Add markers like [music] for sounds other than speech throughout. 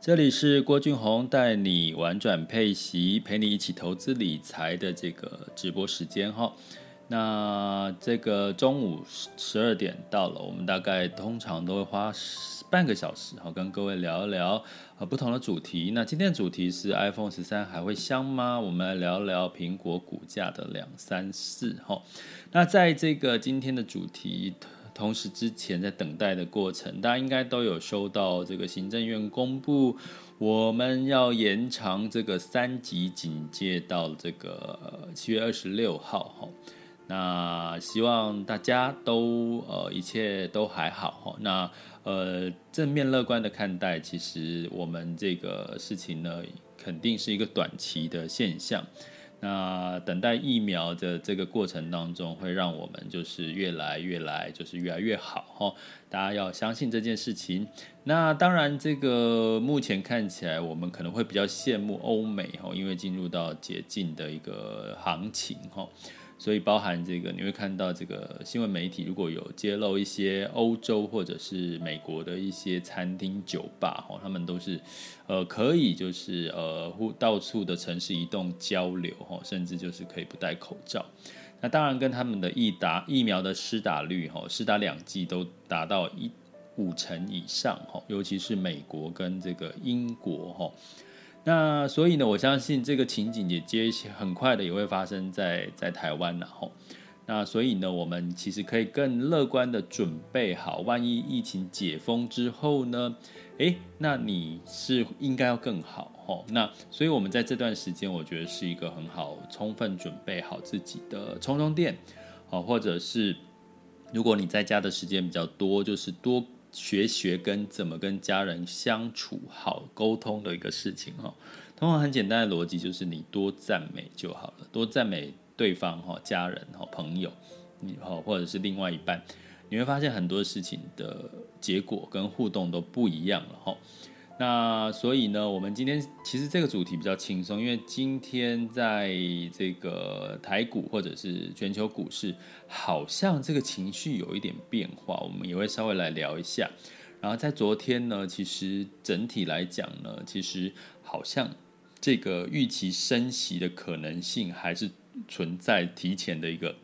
这里是郭俊宏带你玩转配息，陪你一起投资理财的这个直播时间哈。那这个中午十二点到了，我们大概通常都会花半个小时哈，跟各位聊一聊呃不同的主题。那今天的主题是 iPhone 十三还会香吗？我们来聊聊苹果股价的两三四哈。那在这个今天的主题。同时，之前在等待的过程，大家应该都有收到这个行政院公布，我们要延长这个三级警戒到这个七月二十六号哈。那希望大家都呃一切都还好哈。那呃正面乐观的看待，其实我们这个事情呢，肯定是一个短期的现象。那等待疫苗的这个过程当中，会让我们就是越来越来就是越来越好哈。大家要相信这件事情。那当然，这个目前看起来，我们可能会比较羡慕欧美哈，因为进入到解禁的一个行情哈。所以包含这个，你会看到这个新闻媒体如果有揭露一些欧洲或者是美国的一些餐厅、酒吧，哈，他们都是，呃，可以就是呃，到处的城市移动交流，哈，甚至就是可以不戴口罩。那当然跟他们的疫打疫苗的施打率，哈，施打两剂都达到一五成以上，哈，尤其是美国跟这个英国，哈。那所以呢，我相信这个情景也接很快的也会发生在在台湾，然后，那所以呢，我们其实可以更乐观的准备好，万一疫情解封之后呢，诶，那你是应该要更好哦。那所以我们在这段时间，我觉得是一个很好，充分准备好自己的充充电，哦，或者是如果你在家的时间比较多，就是多。学学跟怎么跟家人相处好沟通的一个事情哈，通常很简单的逻辑就是你多赞美就好了，多赞美对方哈，家人哈，朋友，你哈或者是另外一半，你会发现很多事情的结果跟互动都不一样了哈。那所以呢，我们今天其实这个主题比较轻松，因为今天在这个台股或者是全球股市，好像这个情绪有一点变化，我们也会稍微来聊一下。然后在昨天呢，其实整体来讲呢，其实好像这个预期升息的可能性还是存在提前的一个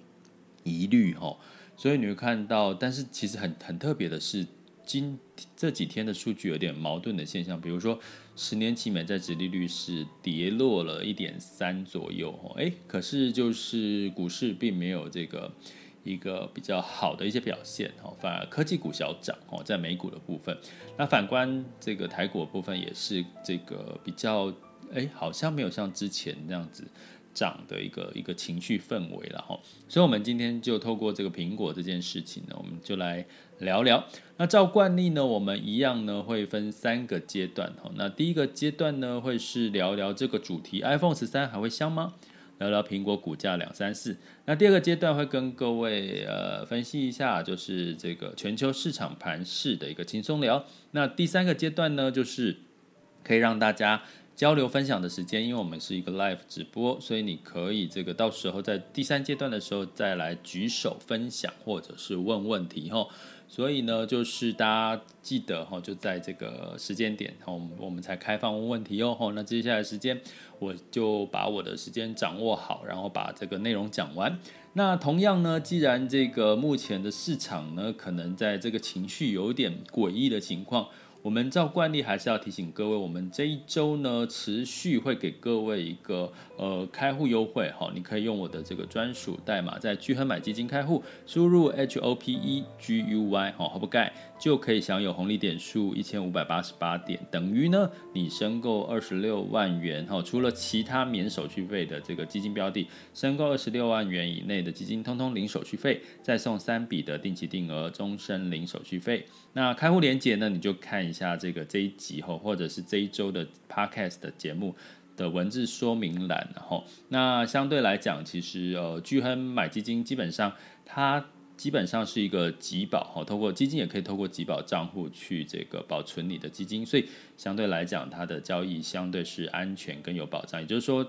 疑虑哈。所以你会看到，但是其实很很特别的是。今这几天的数据有点矛盾的现象，比如说十年期美债殖利率是跌落了一点三左右，哦，哎，可是就是股市并没有这个一个比较好的一些表现，哦，反而科技股小涨，哦，在美股的部分，那反观这个台股部分也是这个比较，哎，好像没有像之前那样子。涨的一个一个情绪氛围了哈，所以，我们今天就透过这个苹果这件事情呢，我们就来聊聊。那照惯例呢，我们一样呢会分三个阶段哈。那第一个阶段呢，会是聊聊这个主题：iPhone 十三还会香吗？聊聊苹果股价两三四。那第二个阶段会跟各位呃分析一下，就是这个全球市场盘势的一个轻松聊。那第三个阶段呢，就是可以让大家。交流分享的时间，因为我们是一个 live 直播，所以你可以这个到时候在第三阶段的时候再来举手分享，或者是问问题哈。所以呢，就是大家记得哈，就在这个时间点，我们我们才开放问问题哦。那接下来时间，我就把我的时间掌握好，然后把这个内容讲完。那同样呢，既然这个目前的市场呢，可能在这个情绪有点诡异的情况。我们照惯例还是要提醒各位，我们这一周呢持续会给各位一个呃开户优惠，好，你可以用我的这个专属代码在聚亨买基金开户，输入 H O P E G U Y 好，不盖就可以享有红利点数一千五百八十八点，等于呢你申购二十六万元，好，除了其他免手续费的这个基金标的，申购二十六万元以内的基金，通通零手续费，再送三笔的定期定额，终身零手续费。那开户连结呢，你就看一下这个这一集后，或者是这一周的 Podcast 的节目的文字说明栏，然后那相对来讲，其实呃，巨亨买基金基本上它基本上是一个集保哈，透过基金也可以透过集保账户去这个保存你的基金，所以相对来讲，它的交易相对是安全跟有保障。也就是说，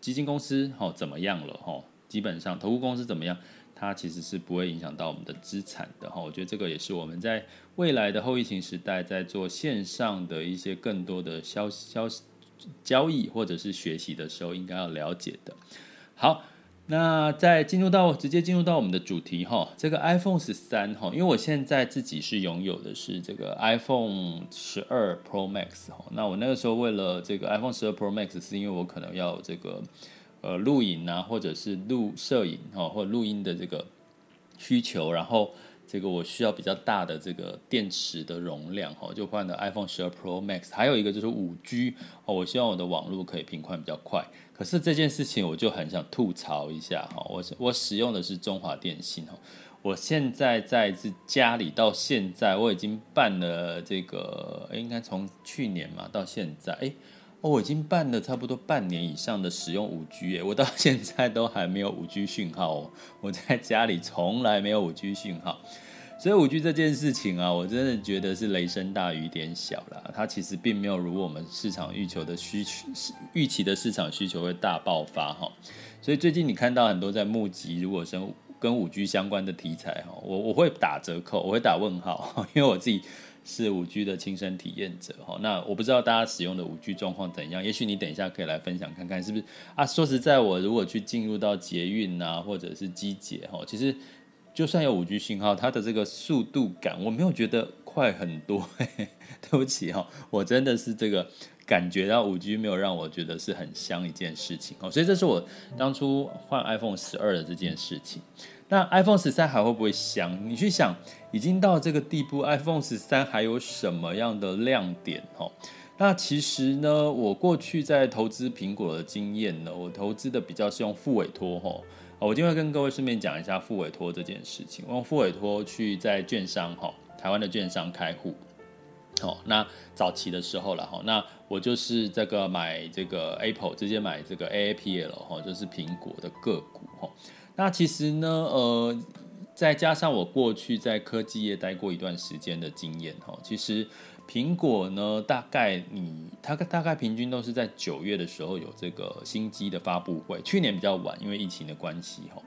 基金公司哈怎么样了哈，基本上投顾公司怎么样，它其实是不会影响到我们的资产的哈。我觉得这个也是我们在未来的后疫情时代，在做线上的一些更多的消消交易或者是学习的时候，应该要了解的。好。那再进入到直接进入到我们的主题哈，这个 iPhone 十三哈，因为我现在自己是拥有的是这个 iPhone 十二 Pro Max 哈，那我那个时候为了这个 iPhone 十二 Pro Max，是因为我可能要这个呃录影啊，或者是录摄影哈，或者录音的这个需求，然后这个我需要比较大的这个电池的容量哈，就换了 iPhone 十二 Pro Max，还有一个就是五 G 哦，我希望我的网络可以频宽比较快。可是这件事情我就很想吐槽一下哈，我我使用的是中华电信哈，我现在在这家里到现在我已经办了这个，应该从去年嘛到现在，哦，我已经办了差不多半年以上的使用五 G，我到 [laughs] 现在都还没有五 G 讯号哦，我在家里从来没有五 G 讯号。所以五 G 这件事情啊，我真的觉得是雷声大雨点小啦。它其实并没有如我们市场预求的需求预期的市场需求会大爆发哈。所以最近你看到很多在募集，如果是跟五 G 相关的题材哈，我我会打折扣，我会打问号，[laughs] 因为我自己是五 G 的亲身体验者哈。那我不知道大家使用的五 G 状况怎样，也许你等一下可以来分享看看是不是啊？说实在，我如果去进入到捷运啊，或者是机捷哈，其实。就算有五 G 信号，它的这个速度感我没有觉得快很多。嘿 [laughs] 嘿，对不起哈，我真的是这个感觉到五 G 没有让我觉得是很香一件事情哦。所以这是我当初换 iPhone 十二的这件事情。那 iPhone 十三还会不会香？你去想，已经到这个地步，iPhone 十三还有什么样的亮点？哈，那其实呢，我过去在投资苹果的经验呢，我投资的比较是用副委托哈。我今天会跟各位顺便讲一下副委托这件事情。用副委托去在券商哈，台湾的券商开户。哦，那早期的时候了哈，那我就是这个买这个 Apple，直接买这个 AAPL 哈，就是苹果的个股哈。那其实呢，呃，再加上我过去在科技业待过一段时间的经验哈，其实。苹果呢，大概你它大概平均都是在九月的时候有这个新机的发布会，去年比较晚，因为疫情的关系哈。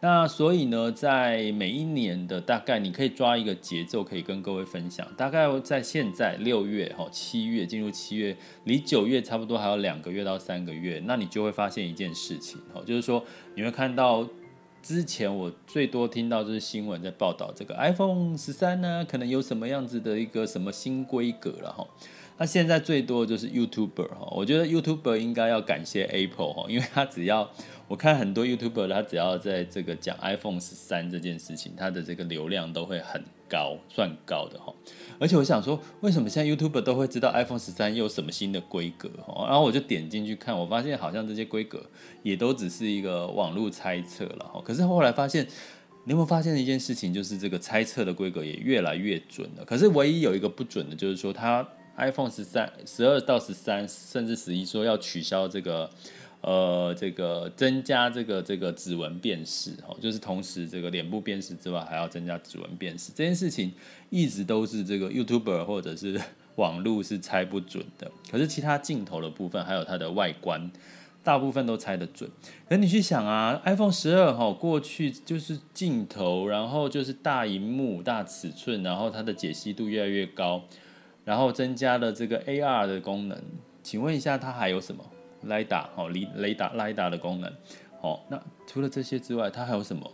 那所以呢，在每一年的大概你可以抓一个节奏，可以跟各位分享。大概在现在六月哈，七月进入七月，离九月差不多还有两个月到三个月，那你就会发现一件事情哈，就是说你会看到。之前我最多听到就是新闻在报道这个 iPhone 十三呢，可能有什么样子的一个什么新规格了哈。那现在最多就是 YouTuber 哈，我觉得 YouTuber 应该要感谢 Apple 哈，因为他只要我看很多 YouTuber 他只要在这个讲 iPhone 十三这件事情，他的这个流量都会很高，算高的哈。而且我想说，为什么现在 YouTuber 都会知道 iPhone 十三又有什么新的规格？然后我就点进去看，我发现好像这些规格也都只是一个网络猜测了哈。可是后来发现，你有没有发现一件事情，就是这个猜测的规格也越来越准了。可是唯一有一个不准的，就是说它 iPhone 十三、十二到十三，甚至十一说要取消这个。呃，这个增加这个这个指纹辨识，哦，就是同时这个脸部辨识之外，还要增加指纹辨识。这件事情一直都是这个 YouTuber 或者是 [laughs] 网络是猜不准的。可是其他镜头的部分，还有它的外观，大部分都猜得准。可你去想啊，iPhone 十二哈，过去就是镜头，然后就是大荧幕、大尺寸，然后它的解析度越来越高，然后增加了这个 AR 的功能。请问一下，它还有什么？雷达哦，雷雷达雷达的功能，哦，那除了这些之外，它还有什么？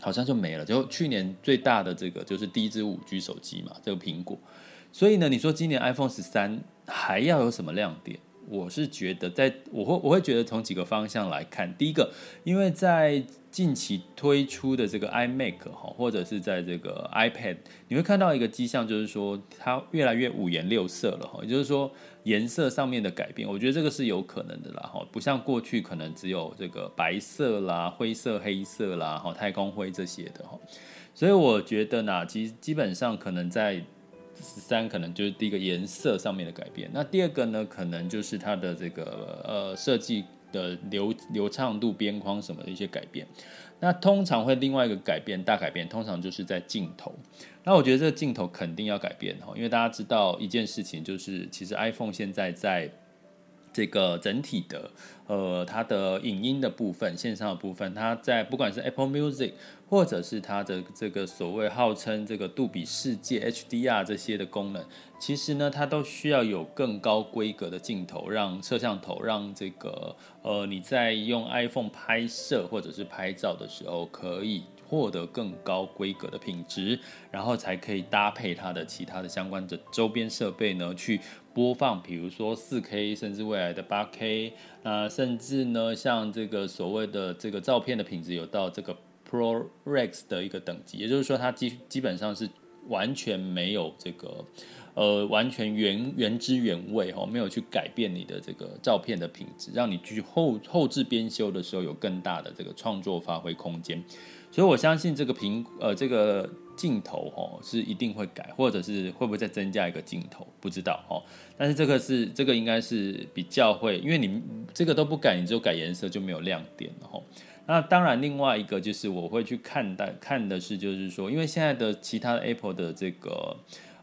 好像就没了。就去年最大的这个就是第一支五 G 手机嘛，这个苹果。所以呢，你说今年 iPhone 十三还要有什么亮点？我是觉得在，在我会我会觉得从几个方向来看，第一个，因为在近期推出的这个 iMac 哈，或者是在这个 iPad，你会看到一个迹象，就是说它越来越五颜六色了哈，也就是说颜色上面的改变，我觉得这个是有可能的啦哈，不像过去可能只有这个白色啦、灰色、黑色啦、哈太空灰这些的哈，所以我觉得呢，其实基本上可能在。十三可能就是第一个颜色上面的改变，那第二个呢，可能就是它的这个呃设计的流流畅度、边框什么的一些改变。那通常会另外一个改变，大改变，通常就是在镜头。那我觉得这个镜头肯定要改变哦，因为大家知道一件事情，就是其实 iPhone 现在在。这个整体的，呃，它的影音的部分，线上的部分，它在不管是 Apple Music，或者是它的这个所谓号称这个杜比世界 HDR 这些的功能，其实呢，它都需要有更高规格的镜头，让摄像头让这个，呃，你在用 iPhone 拍摄或者是拍照的时候，可以获得更高规格的品质，然后才可以搭配它的其他的相关的周边设备呢去。播放，比如说四 K，甚至未来的八 K，啊，甚至呢，像这个所谓的这个照片的品质有到这个 ProRes 的一个等级，也就是说，它基基本上是完全没有这个，呃，完全原原汁原味哈，没有去改变你的这个照片的品质，让你去后后置编修的时候有更大的这个创作发挥空间。所以我相信这个屏，呃，这个。镜头哦是一定会改，或者是会不会再增加一个镜头，不知道哦。但是这个是这个应该是比较会，因为你这个都不改，你只有改颜色就没有亮点了哦。那当然，另外一个就是我会去看待看的是，就是说，因为现在的其他的 Apple 的这个。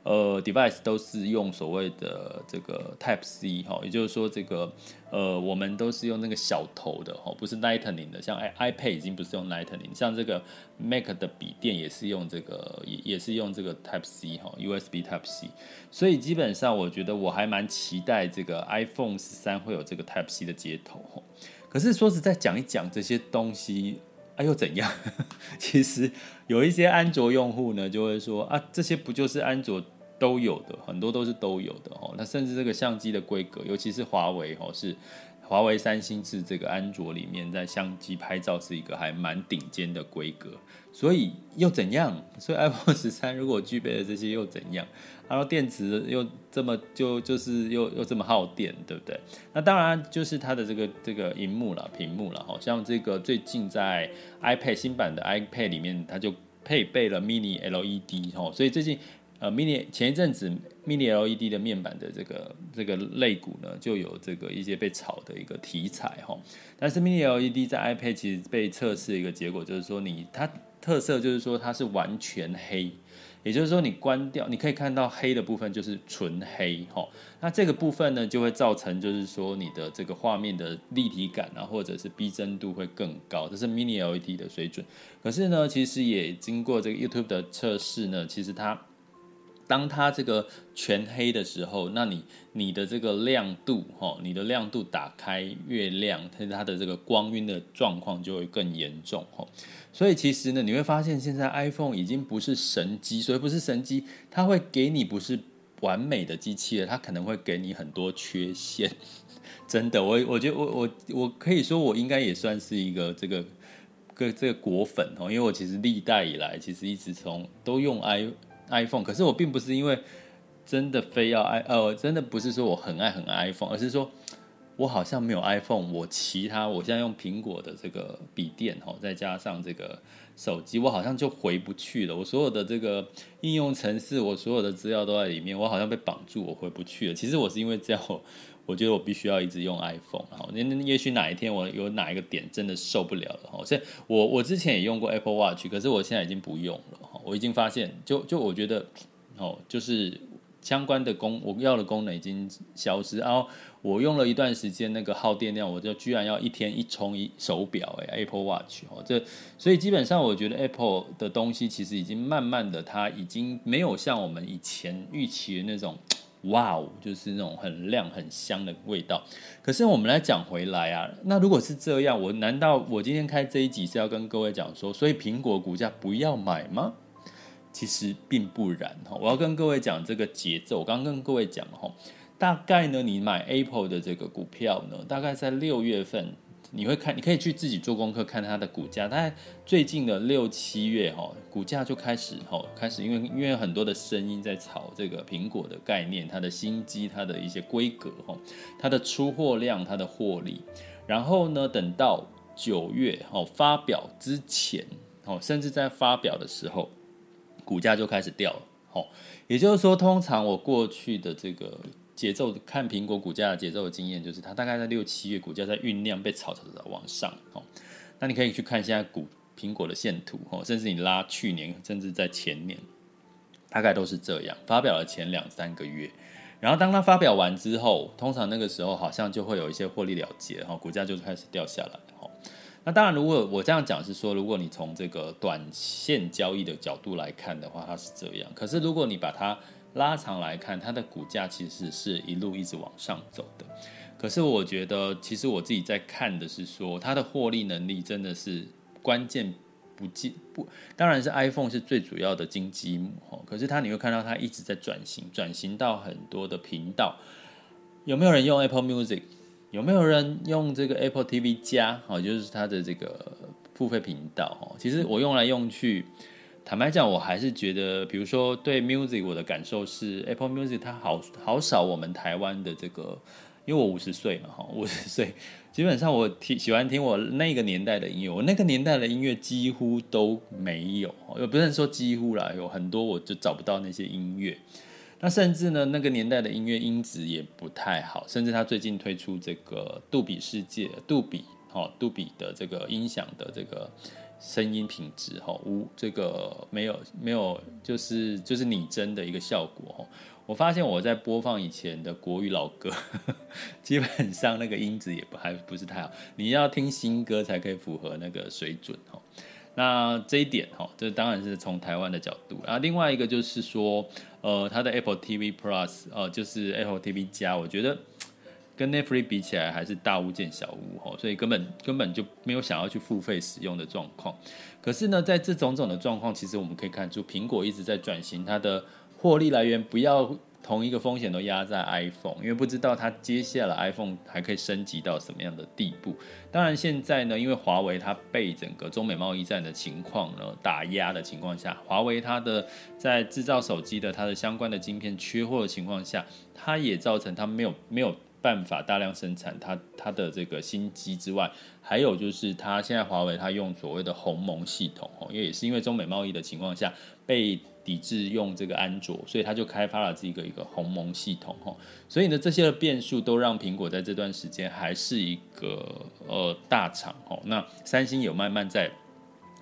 呃，device 都是用所谓的这个 Type C 哈，也就是说这个呃，我们都是用那个小头的哈，不是 Lightning 的，像 i iPad 已经不是用 Lightning，像这个 Mac 的笔电也是用这个也也是用这个 Type C 哈，USB Type C，所以基本上我觉得我还蛮期待这个 iPhone 十三会有这个 Type C 的接头哈。可是说实在讲一讲这些东西，哎又怎样？[laughs] 其实有一些安卓用户呢就会说啊，这些不就是安卓？都有的，很多都是都有的哦。那甚至这个相机的规格，尤其是华为哦，是华为、三星是这个安卓里面在相机拍照是一个还蛮顶尖的规格。所以又怎样？所以 iPhone [laughs] 十三如果具备了这些又怎样？然后电池又这么就就是又又这么耗电，对不对？那当然就是它的这个这个荧幕了，屏幕了。好像这个最近在 iPad 新版的 iPad 里面，它就配备了 Mini LED 哦，所以最近。呃，mini 前一阵子 mini LED 的面板的这个这个类股呢，就有这个一些被炒的一个题材哈。但是 mini LED 在 iPad 其实被测试一个结果，就是说你它特色就是说它是完全黑，也就是说你关掉你可以看到黑的部分就是纯黑哈。那这个部分呢，就会造成就是说你的这个画面的立体感啊，或者是逼真度会更高，这是 mini LED 的水准。可是呢，其实也经过这个 YouTube 的测试呢，其实它。当它这个全黑的时候，那你你的这个亮度，哈，你的亮度打开越亮，它它的这个光晕的状况就会更严重，哈。所以其实呢，你会发现现在 iPhone 已经不是神机，所以不是神机，它会给你不是完美的机器了，它可能会给你很多缺陷。[laughs] 真的，我我觉得我我我可以说我应该也算是一个这个个这个果粉哦，因为我其实历代以来其实一直从都用 i。iPhone，可是我并不是因为真的非要 i，呃，真的不是说我很爱很爱 iPhone，而是说我好像没有 iPhone，我其他我现在用苹果的这个笔电哈，再加上这个手机，我好像就回不去了。我所有的这个应用程式，我所有的资料都在里面，我好像被绑住，我回不去了。其实我是因为这样，我我觉得我必须要一直用 iPhone，然后那也许哪一天我有哪一个点真的受不了了哈。所以我我之前也用过 Apple Watch，可是我现在已经不用了。我已经发现，就就我觉得，哦，就是相关的功我要的功能已经消失。然后我用了一段时间，那个耗电量，我就居然要一天一充一手表，哎，Apple Watch 哦，这所以基本上我觉得 Apple 的东西其实已经慢慢的，它已经没有像我们以前预期的那种，哇哦，就是那种很亮很香的味道。可是我们来讲回来啊，那如果是这样，我难道我今天开这一集是要跟各位讲说，所以苹果股价不要买吗？其实并不然哈。我要跟各位讲这个节奏，我刚刚跟各位讲哈，大概呢，你买 Apple 的这个股票呢，大概在六月份。你会看，你可以去自己做功课，看它的股价。大概最近的六七月，哈，股价就开始，哈，开始，因为因为很多的声音在炒这个苹果的概念，它的新机，它的一些规格，哈，它的出货量，它的获利。然后呢，等到九月，哈，发表之前，哦，甚至在发表的时候，股价就开始掉了，哦，也就是说，通常我过去的这个。节奏看苹果股价的节奏的经验，就是它大概在六七月股价在酝酿被炒炒炒往上哦。那你可以去看现在股苹果的线图哦，甚至你拉去年，甚至在前年，大概都是这样。发表了前两三个月，然后当它发表完之后，通常那个时候好像就会有一些获利了结哈，股价就开始掉下来哈。那当然，如果我这样讲是说，如果你从这个短线交易的角度来看的话，它是这样。可是如果你把它拉长来看，它的股价其实是一路一直往上走的。可是我觉得，其实我自己在看的是说，它的获利能力真的是关键不进不，当然是 iPhone 是最主要的经济母。可是它你会看到它一直在转型，转型到很多的频道。有没有人用 Apple Music？有没有人用这个 Apple TV 加？哦，就是它的这个付费频道哈。其实我用来用去。坦白讲，我还是觉得，比如说对 music，我的感受是 Apple Music 它好好少我们台湾的这个，因为我五十岁嘛，哈，[laughs] 五十岁，基本上我听喜欢听我那个年代的音乐，我那个年代的音乐几乎都没有，又不是说几乎啦，有很多我就找不到那些音乐，那甚至呢，那个年代的音乐音质也不太好，甚至他最近推出这个杜比世界，杜比，哦，杜比的这个音响的这个。声音品质哈无这个没有没有就是就是拟真的一个效果哦，我发现我在播放以前的国语老歌，[laughs] 基本上那个音质也不还不是太好，你要听新歌才可以符合那个水准哈。那这一点哈，这当然是从台湾的角度，然后另外一个就是说，呃，它的 Apple TV Plus 呃，就是 Apple TV 加，我觉得。跟 Netflix 比起来还是大巫见小巫哈，所以根本根本就没有想要去付费使用的状况。可是呢，在这种种的状况，其实我们可以看出，苹果一直在转型它的获利来源，不要同一个风险都压在 iPhone，因为不知道它接下来 iPhone 还可以升级到什么样的地步。当然，现在呢，因为华为它被整个中美贸易战的情况呢打压的情况下，华为它的在制造手机的它的相关的晶片缺货的情况下，它也造成它没有没有。办法大量生产它它的这个新机之外，还有就是它现在华为它用所谓的鸿蒙系统哦，因为也是因为中美贸易的情况下被抵制用这个安卓，所以它就开发了这个一个鸿蒙系统哦，所以呢这些的变数都让苹果在这段时间还是一个呃大厂哦，那三星有慢慢在。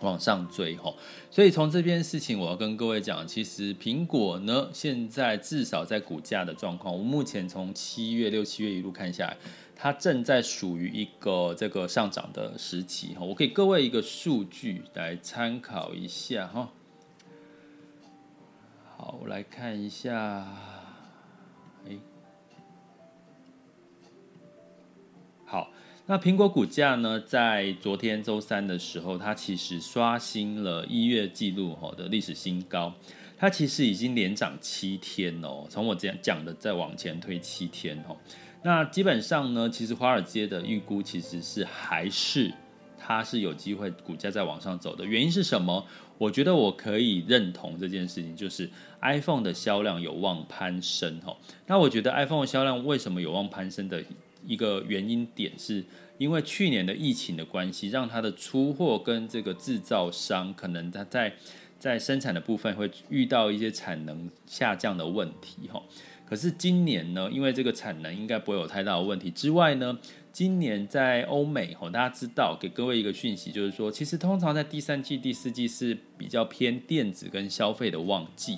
往上追吼，所以从这边事情，我要跟各位讲，其实苹果呢，现在至少在股价的状况，我目前从七月六七月一路看下来，它正在属于一个这个上涨的时期哈。我给各位一个数据来参考一下哈。好，我来看一下，那苹果股价呢，在昨天周三的时候，它其实刷新了一月记录哈的历史新高。它其实已经连涨七天哦，从我这样讲的再往前推七天哦。那基本上呢，其实华尔街的预估其实是还是它是有机会股价再往上走的。原因是什么？我觉得我可以认同这件事情，就是 iPhone 的销量有望攀升哦。那我觉得 iPhone 的销量为什么有望攀升的？一个原因点是因为去年的疫情的关系，让它的出货跟这个制造商可能它在在生产的部分会遇到一些产能下降的问题哈。可是今年呢，因为这个产能应该不会有太大的问题之外呢，今年在欧美哈，大家知道给各位一个讯息，就是说其实通常在第三季、第四季是比较偏电子跟消费的旺季。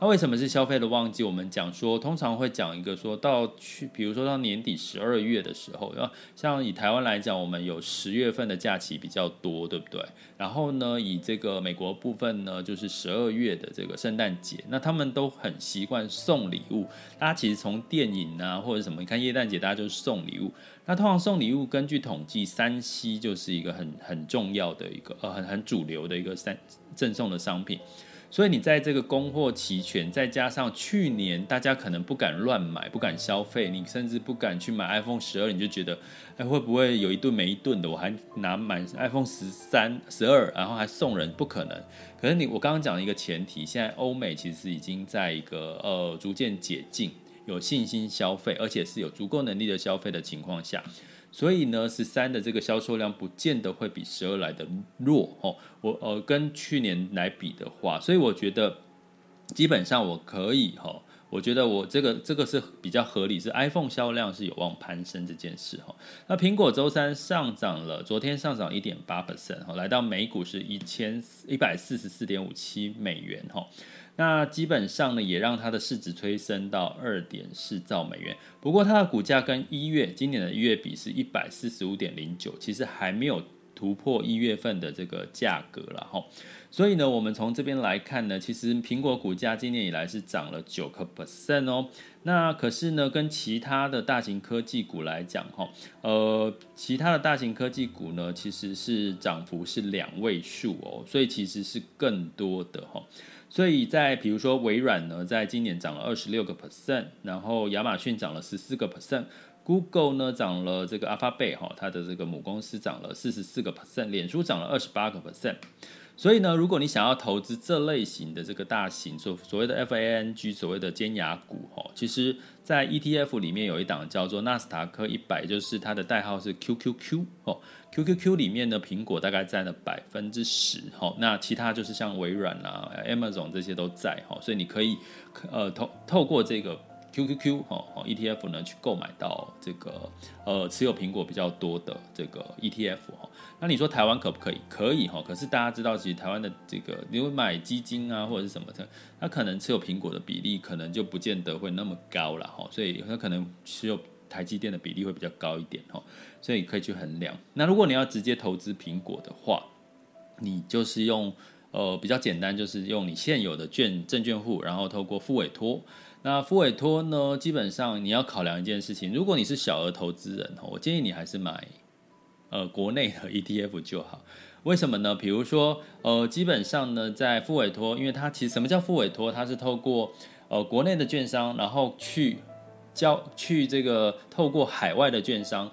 那为什么是消费的旺季？我们讲说，通常会讲一个说到去，比如说到年底十二月的时候，像以台湾来讲，我们有十月份的假期比较多，对不对？然后呢，以这个美国部分呢，就是十二月的这个圣诞节，那他们都很习惯送礼物。大家其实从电影啊或者什么，你看耶诞节大家就是送礼物。那通常送礼物，根据统计，三 C 就是一个很很重要的一个呃很很主流的一个三赠送的商品。所以你在这个供货齐全，再加上去年大家可能不敢乱买，不敢消费，你甚至不敢去买 iPhone 十二，你就觉得，哎，会不会有一顿没一顿的？我还拿买 iPhone 十三、十二，然后还送人，不可能。可是你，我刚刚讲了一个前提，现在欧美其实已经在一个呃逐渐解禁，有信心消费，而且是有足够能力的消费的情况下。所以呢，十三的这个销售量不见得会比十二来的弱哦。我呃跟去年来比的话，所以我觉得基本上我可以哈，我觉得我这个这个是比较合理，是 iPhone 销量是有望攀升这件事哈。那苹果周三上涨了，昨天上涨一点八 percent 哈，来到每股是一千一百四十四点五七美元哈。那基本上呢，也让它的市值推升到二点四兆美元。不过它的股价跟一月今年的一月比是一百四十五点零九，其实还没有突破一月份的这个价格了哈。所以呢，我们从这边来看呢，其实苹果股价今年以来是涨了九个 percent 哦。那可是呢，跟其他的大型科技股来讲哈，呃，其他的大型科技股呢，其实是涨幅是两位数哦，所以其实是更多的哈。所以在比如说微软呢，在今年涨了二十六个 percent，然后亚马逊涨了十四个 percent，Google 呢涨了这个 Alphabet 哈，它的这个母公司涨了四十四个 percent，脸书涨了二十八个 percent。所以呢，如果你想要投资这类型的这个大型所所谓的 FANG 所谓的尖牙股哈，其实在 ETF 里面有一档叫做纳斯达克一百，就是它的代号是 QQQ 哦，QQQ 里面的苹果大概占了百分之十哈，那其他就是像微软啊、Amazon 这些都在哈，所以你可以呃透透过这个。QQQ 哈哦 ETF 呢，去购买到这个呃持有苹果比较多的这个 ETF 哈，那你说台湾可不可以？可以哈，可是大家知道，其实台湾的这个你会买基金啊或者是什么的，它可能持有苹果的比例可能就不见得会那么高了哈，所以它可能持有台积电的比例会比较高一点哈，所以可以去衡量。那如果你要直接投资苹果的话，你就是用呃比较简单，就是用你现有的券证券户，然后透过付委托。那付委托呢？基本上你要考量一件事情，如果你是小额投资人，我建议你还是买呃国内的 ETF 就好。为什么呢？比如说呃，基本上呢，在付委托，因为它其实什么叫付委托？它是透过呃国内的券商，然后去交去这个透过海外的券商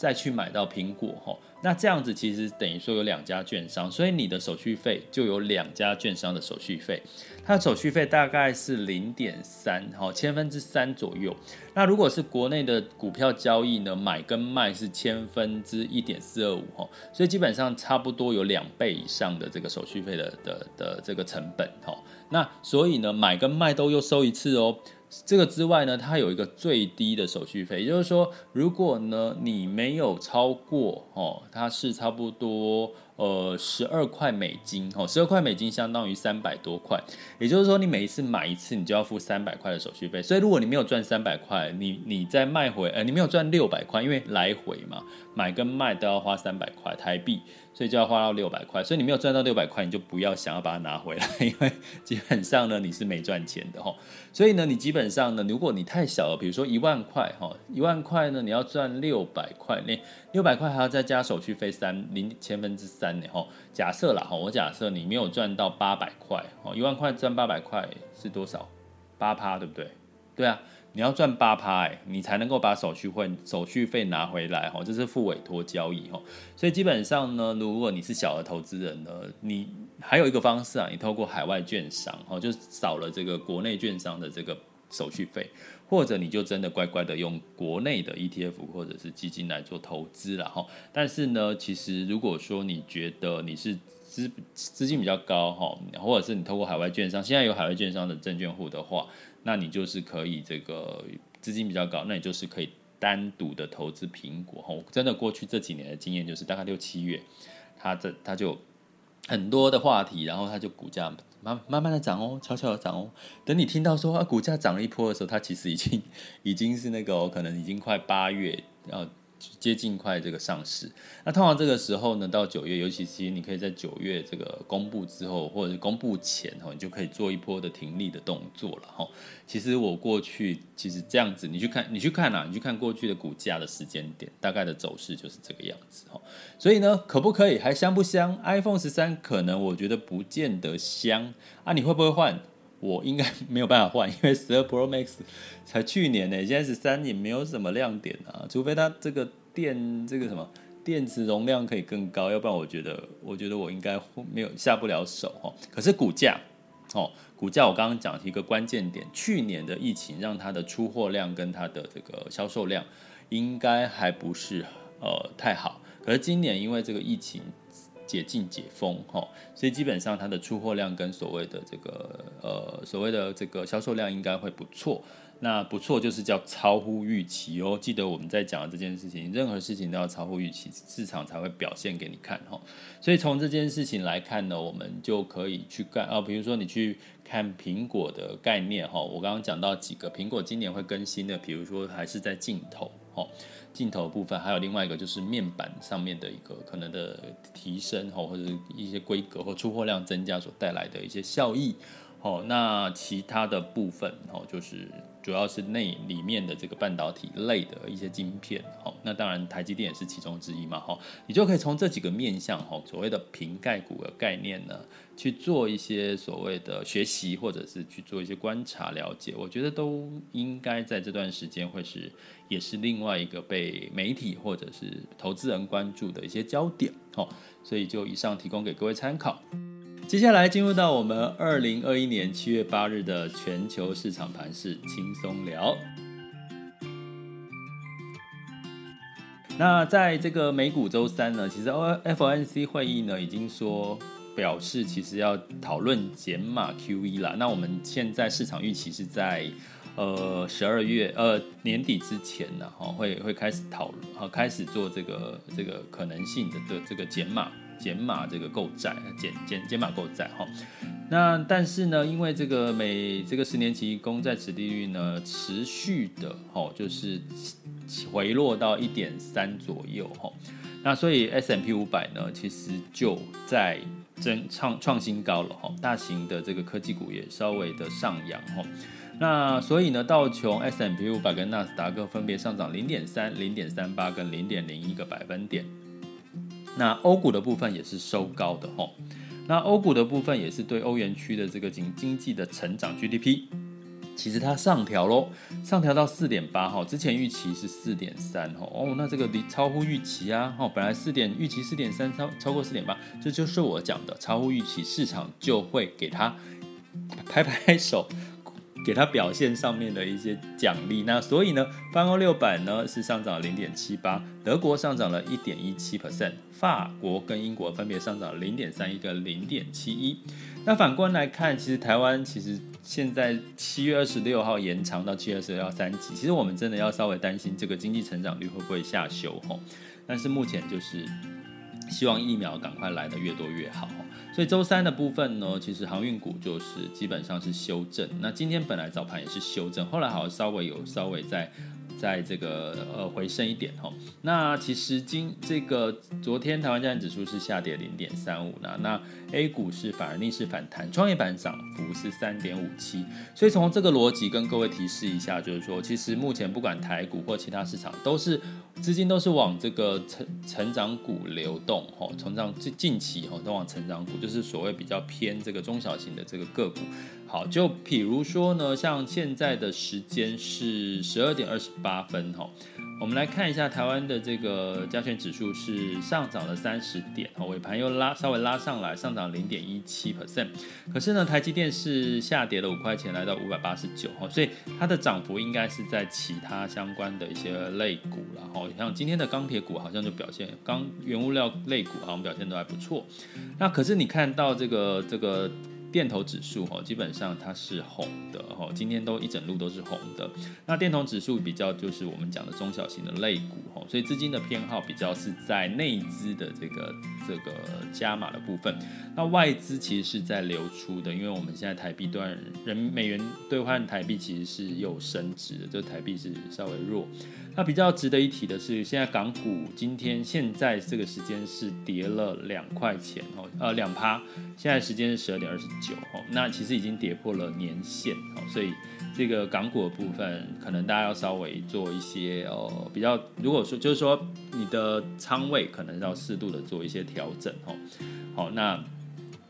再去买到苹果哈。那这样子其实等于说有两家券商，所以你的手续费就有两家券商的手续费。它的手续费大概是零点三，哈，千分之三左右。那如果是国内的股票交易呢，买跟卖是千分之一点四二五，哈，所以基本上差不多有两倍以上的这个手续费的的的这个成本，哈。那所以呢，买跟卖都又收一次哦。这个之外呢，它有一个最低的手续费，也就是说，如果呢你没有超过哦，它是差不多呃十二块美金哦，十二块美金相当于三百多块，也就是说你每一次买一次，你就要付三百块的手续费。所以如果你没有赚三百块，你你再卖回，呃，你没有赚六百块，因为来回嘛，买跟卖都要花三百块台币。所以就要花到六百块，所以你没有赚到六百块，你就不要想要把它拿回来，因为基本上呢你是没赚钱的哈。所以呢你基本上呢，如果你太小了，比如说一万块哈，一万块呢你要赚六百块，那六百块还要再加手续费三零千分之三呢哈。假设啦哈，我假设你没有赚到八百块哦，一万块赚八百块是多少？八趴对不对？对啊。你要赚八趴，你才能够把手续费手续费拿回来哈，这是付委托交易哈，所以基本上呢，如果你是小额投资人呢，你还有一个方式啊，你透过海外券商哈，就少了这个国内券商的这个手续费，或者你就真的乖乖的用国内的 ETF 或者是基金来做投资了哈。但是呢，其实如果说你觉得你是资资金比较高哈，或者是你透过海外券商，现在有海外券商的证券户的话。那你就是可以这个资金比较高，那你就是可以单独的投资苹果哈。真的过去这几年的经验就是，大概六七月，它这它就很多的话题，然后它就股价慢慢慢的涨哦，悄悄的涨哦。等你听到说啊股价涨了一波的时候，它其实已经已经是那个可能已经快八月，要接近快这个上市。那通常这个时候呢，到九月，尤其是你可以在九月这个公布之后，或者是公布前哈，你就可以做一波的停利的动作了哈。其实我过去其实这样子，你去看，你去看啊，你去看过去的股价的时间点，大概的走势就是这个样子哈。所以呢，可不可以？还香不香？iPhone 十三可能我觉得不见得香啊，你会不会换？我应该没有办法换，[laughs] 因为十二 Pro Max 才去年呢，现在十三也没有什么亮点啊，除非它这个电这个什么电池容量可以更高，要不然我觉得我觉得我应该没有下不了手哦。可是股价哦，股价我刚刚讲一个关键点，去年的疫情让它的出货量跟它的这个销售量应该还不是呃太好，可是今年因为这个疫情。解禁解封哈，所以基本上它的出货量跟所谓的这个呃所谓的这个销售量应该会不错。那不错就是叫超乎预期哦。记得我们在讲的这件事情，任何事情都要超乎预期，市场才会表现给你看哈。所以从这件事情来看呢，我们就可以去看啊，比如说你去看苹果的概念哈。我刚刚讲到几个苹果今年会更新的，比如说还是在镜头哈。镜头部分，还有另外一个就是面板上面的一个可能的提升或者一些规格或出货量增加所带来的一些效益。哦，那其他的部分哦，就是主要是内里面的这个半导体类的一些晶片。哦，那当然台积电也是其中之一嘛。哈，你就可以从这几个面向，哈，所谓的瓶盖股的概念呢，去做一些所谓的学习，或者是去做一些观察了解。我觉得都应该在这段时间会是，也是另外一个被媒体或者是投资人关注的一些焦点。哦，所以就以上提供给各位参考。接下来进入到我们二零二一年七月八日的全球市场盘势轻松聊。那在这个美股周三呢，其实 FOMC 会议呢已经说表示，其实要讨论减码 QE 了。那我们现在市场预期是在呃十二月呃年底之前呢，哈会会开始讨论，开始做这个这个可能性的的这个减码。减码这个购债，减减减码购债哈。那但是呢，因为这个美这个十年期公债殖利率呢持续的哈，就是回落到一点三左右哈。那所以 S M P 五百呢，其实就在增创创新高了哈。大型的这个科技股也稍微的上扬哈。那所以呢，道琼 S M P 五百跟纳斯达克分别上涨零点三、零点三八跟零点零一个百分点。那欧股的部分也是收高的吼，那欧股的部分也是对欧元区的这个经经济的成长 GDP，其实它上调喽，上调到四点八哈，之前预期是四点三哈，哦，那这个离超乎预期啊，哈，本来四点预期四点三超超过四点八，这就是我讲的超乎预期，市场就会给它拍拍手。给它表现上面的一些奖励，那所以呢，泛欧六百呢是上涨零点七八，德国上涨了一点一七 percent，法国跟英国分别上涨零点三一跟零点七一。那反观来看，其实台湾其实现在七月二十六号延长到七月二十六号三级，其实我们真的要稍微担心这个经济成长率会不会下修吼，但是目前就是。希望疫苗赶快来的越多越好，所以周三的部分呢，其实航运股就是基本上是修正。那今天本来早盘也是修正，后来好像稍微有稍微在。在这个呃回升一点哈，那其实今这个昨天台湾加权指数是下跌零点三五那，那 A 股是反而逆势反弹，创业板涨幅是三点五七，所以从这个逻辑跟各位提示一下，就是说其实目前不管台股或其他市场，都是资金都是往这个成成长股流动哈，成长近近期哈都往成长股，就是所谓比较偏这个中小型的这个个股。好，就比如说呢，像现在的时间是十二点二十八分哈，我们来看一下台湾的这个加权指数是上涨了三十点，尾盘又拉稍微拉上来，上涨零点一七 percent。可是呢，台积电是下跌了五块钱，来到五百八十九哈，所以它的涨幅应该是在其他相关的一些类股了哈，像今天的钢铁股好像就表现，钢原物料类股好像表现都还不错。那可是你看到这个这个。电投指数哈，基本上它是红的哈，今天都一整路都是红的。那电投指数比较就是我们讲的中小型的类股哈，所以资金的偏好比较是在内资的这个这个加码的部分。那外资其实是在流出的，因为我们现在台币兑人美元兑换台币其实是有升值的，就台币是稍微弱。那比较值得一提的是，现在港股今天现在这个时间是跌了两块钱哦，呃两趴，现在时间是十二点二十九哦，那其实已经跌破了年线哦，所以这个港股的部分可能大家要稍微做一些哦比较，如果说就是说你的仓位可能要适度的做一些调整哦，好那。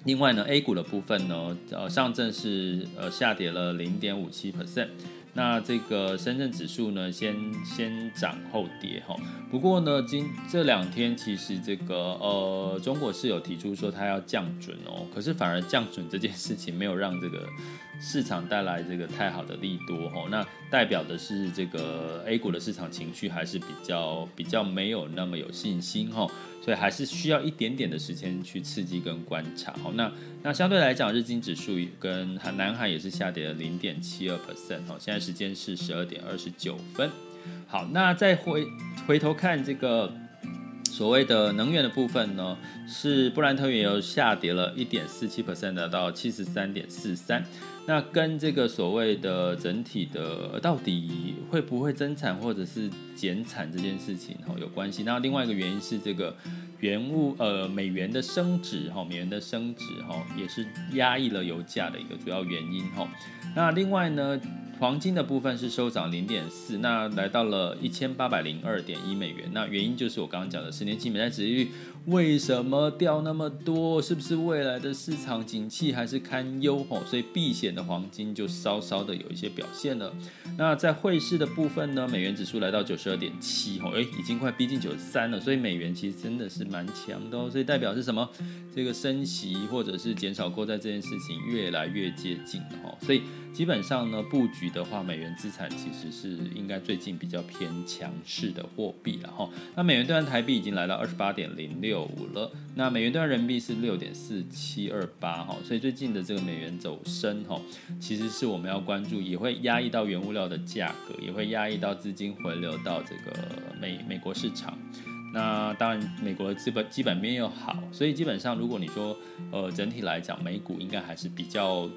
另外呢，A 股的部分呢，呃，上证是呃下跌了零点五七 percent，那这个深圳指数呢，先先涨后跌哈。不过呢，今这两天其实这个呃，中国是有提出说它要降准哦，可是反而降准这件事情没有让这个市场带来这个太好的利多哈。那代表的是这个 A 股的市场情绪还是比较比较没有那么有信心哈。所以还是需要一点点的时间去刺激跟观察。好，那那相对来讲，日经指数跟韩南韩也是下跌了零点七二 percent。好，现在时间是十二点二十九分。好，那再回回头看这个所谓的能源的部分呢，是布兰特原油下跌了一点四七 percent 的到七十三点四三。那跟这个所谓的整体的到底会不会增产或者是减产这件事情哈有关系。那另外一个原因是这个原物呃美元的升值哈，美元的升值哈也是压抑了油价的一个主要原因哈。那另外呢，黄金的部分是收涨零点四，那来到了一千八百零二点一美元。那原因就是我刚刚讲的十年期美债值利率为什么掉那么多？是不是未来的市场景气还是堪忧？吼，所以避险的黄金就稍稍的有一些表现了。那在汇市的部分呢，美元指数来到九十二点七，吼，哎，已经快逼近九十三了。所以美元其实真的是蛮强的哦。所以代表是什么？这个升息或者是减少购债这件事情越来越接近了哈。所以基本上呢，布局的话，美元资产其实是应该最近比较偏强势的货币了哈。那美元兑换台币已经来到二十八点零六五了，那美元兑人民币是六点四七二八哈。所以最近的这个美元走升哈，其实是我们要关注，也会压抑到原物料的价格，也会压抑到资金回流到这个美美国市场。那当然，美国的资本基本面又好，所以基本上如果你说，呃，整体来讲，美股应该还是比较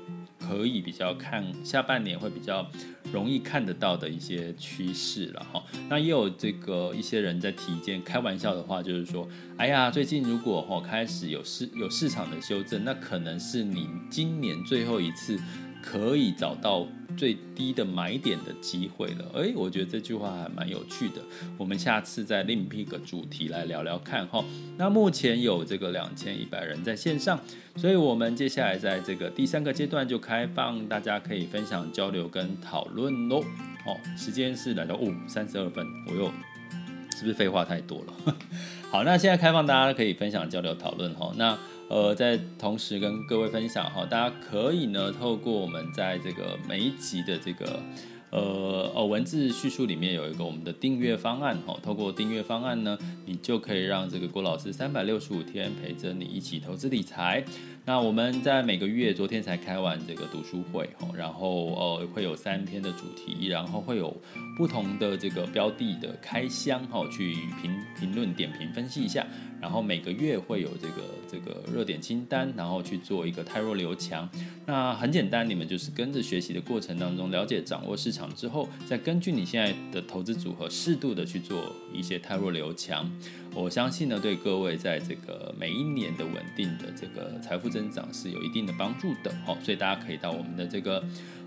可以比较看下半年会比较容易看得到的一些趋势了哈。那也有这个一些人在提一件开玩笑的话，就是说，哎呀，最近如果哈开始有市有市场的修正，那可能是你今年最后一次可以找到。最低的买点的机会了，诶，我觉得这句话还蛮有趣的。我们下次再另辟个主题来聊聊看哈。那目前有这个两千一百人在线上，所以我们接下来在这个第三个阶段就开放大家可以分享交流跟讨论喽。哦，时间是来到五三十二分，我又是不是废话太多了？[laughs] 好，那现在开放大家可以分享交流讨论哈。那。呃，在同时跟各位分享哈，大家可以呢透过我们在这个每一集的这个呃哦文字叙述里面有一个我们的订阅方案哈，透过订阅方案呢，你就可以让这个郭老师三百六十五天陪着你一起投资理财。那我们在每个月，昨天才开完这个读书会哈，然后呃会有三篇的主题，然后会有不同的这个标的的开箱哈，去评评论、点评、分析一下。然后每个月会有这个这个热点清单，然后去做一个汰弱留强。那很简单，你们就是跟着学习的过程当中，了解掌握市场之后，再根据你现在的投资组合，适度的去做一些汰弱留强。我相信呢，对各位在这个每一年的稳定的这个财富增长是有一定的帮助的。好，所以大家可以到我们的这个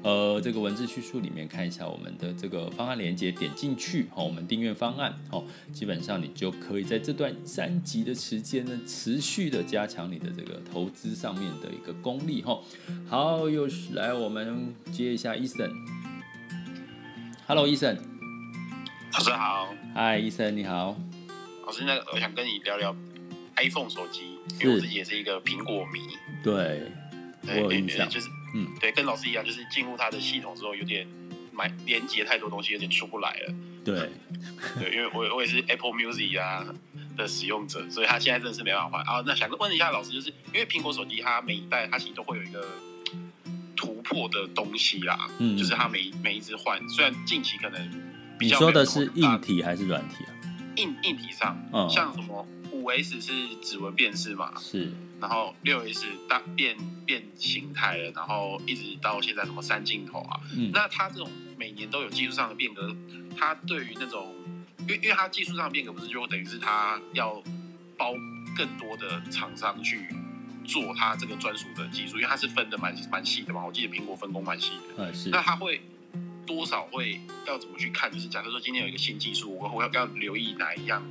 呃这个文字叙述里面看一下我们的这个方案连接，点进去，好，我们订阅方案，哦，基本上你就可以在这段三集的时间呢，持续的加强你的这个投资上面的一个功力。哈，好，又是来我们接一下 Eason。Hello，Eason。老师好。Hi，Eason，你好。老师，那个我想跟你聊聊 iPhone 手机，因为我自己也是一个苹果迷。对，我有印象。就是，嗯，对，跟老师一样，就是进入他的系统之后，有点买连接太多东西，有点出不来了。对，对，因为我我也是 Apple Music 啊的使用者，所以他现在真的是没办法换啊。那想问一下老师，就是因为苹果手机它每一代它其实都会有一个突破的东西啦，嗯，就是它每每一只换，虽然近期可能比较，你说的是硬体还是软体啊？硬硬体上，嗯，像什么五 S 是指纹辨识嘛，是，然后六 S 大变变形态了，然后一直到现在什么三镜头啊，嗯，那它这种每年都有技术上的变革，它对于那种因为因为它技术上的变革不是就等于是它要包更多的厂商去做它这个专属的技术，因为它是分的蛮蛮细的嘛。我记得苹果分工蛮细的。那它会多少会要怎么去看？就是假设说今天有一个新技术，我我要要留意哪一样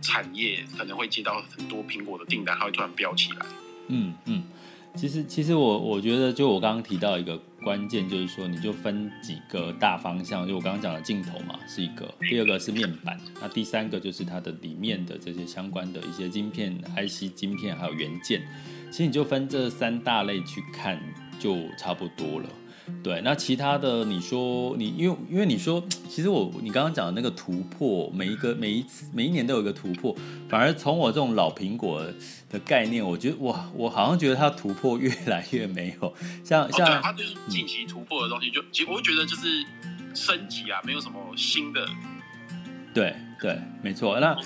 产业可能会接到很多苹果的订单，它会突然飙起来。嗯嗯。其实，其实我我觉得，就我刚刚提到一个关键，就是说，你就分几个大方向。就我刚刚讲的镜头嘛，是一个；第二个是面板，那第三个就是它的里面的这些相关的一些晶片、IC 晶片还有元件。其实你就分这三大类去看，就差不多了。对，那其他的你说你因为因为你说，[tsk] 其实我你刚刚讲的那个突破，每一个每一次每一年都有一个突破，反而从我这种老苹果的概念，我觉得哇，我好像觉得它突破越来越没有，像 [laughs] 像、哦、它就是近期突破的东西，就其实我会觉得就是升级啊，没有什么新的，对。对，没错，那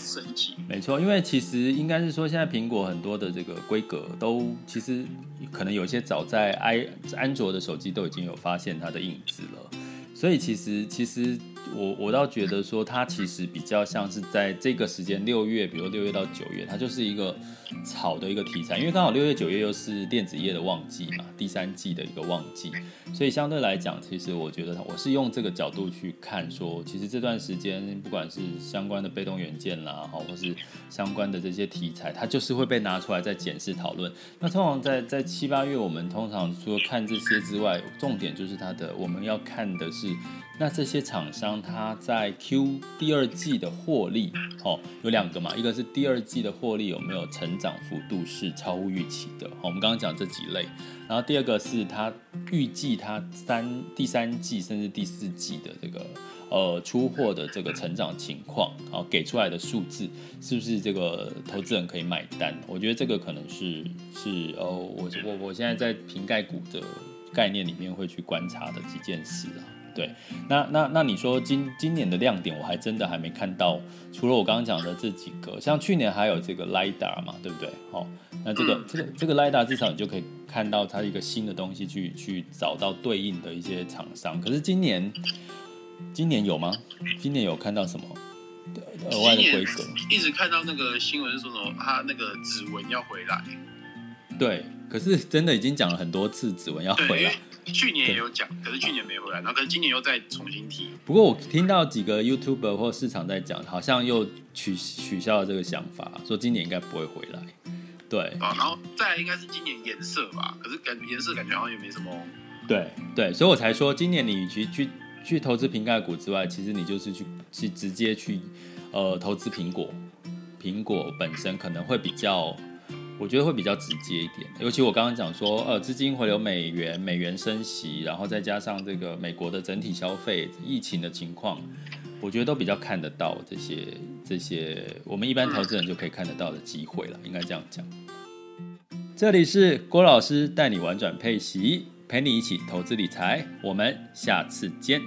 没错，因为其实应该是说，现在苹果很多的这个规格都其实可能有些早在 i 安卓的手机都已经有发现它的影子了，所以其实其实。我我倒觉得说，它其实比较像是在这个时间，六月，比如六月到九月，它就是一个炒的一个题材，因为刚好六月九月又是电子业的旺季嘛，第三季的一个旺季，所以相对来讲，其实我觉得我是用这个角度去看说，其实这段时间不管是相关的被动元件啦，哈，或是相关的这些题材，它就是会被拿出来再检视讨论。那通常在在七八月，我们通常除了看这些之外，重点就是它的我们要看的是。那这些厂商，它在 Q 第二季的获利，哦，有两个嘛，一个是第二季的获利有没有成长幅度是超乎预期的，我们刚刚讲这几类，然后第二个是它预计它三第三季甚至第四季的这个呃出货的这个成长情况，好，给出来的数字是不是这个投资人可以买单？我觉得这个可能是是哦，我我我现在在瓶盖股的概念里面会去观察的几件事啊。对，那那那你说今今年的亮点，我还真的还没看到，除了我刚刚讲的这几个，像去年还有这个 LiDAR 嘛，对不对？哦，那这个这个这个 LiDAR 至少你就可以看到它一个新的东西去去找到对应的一些厂商。可是今年今年有吗？今年有看到什么额外的规格？一直看到那个新闻说什么，它那个指纹要回来。对，可是真的已经讲了很多次指纹要回来。去年也有讲，可是去年没回来，然后可是今年又再重新提。不过我听到几个 YouTuber 或市场在讲，好像又取取消了这个想法，说今年应该不会回来。对，啊，然后再来应该是今年颜色吧，可是感颜色感觉好像也没什么。对对，所以我才说今年你与其去去投资瓶盖股之外，其实你就是去去直接去呃投资苹果，苹果本身可能会比较。我觉得会比较直接一点，尤其我刚刚讲说，呃，资金回流美元，美元升息，然后再加上这个美国的整体消费、疫情的情况，我觉得都比较看得到这些这些我们一般投资人就可以看得到的机会了，应该这样讲。这里是郭老师带你玩转配息，陪你一起投资理财，我们下次见。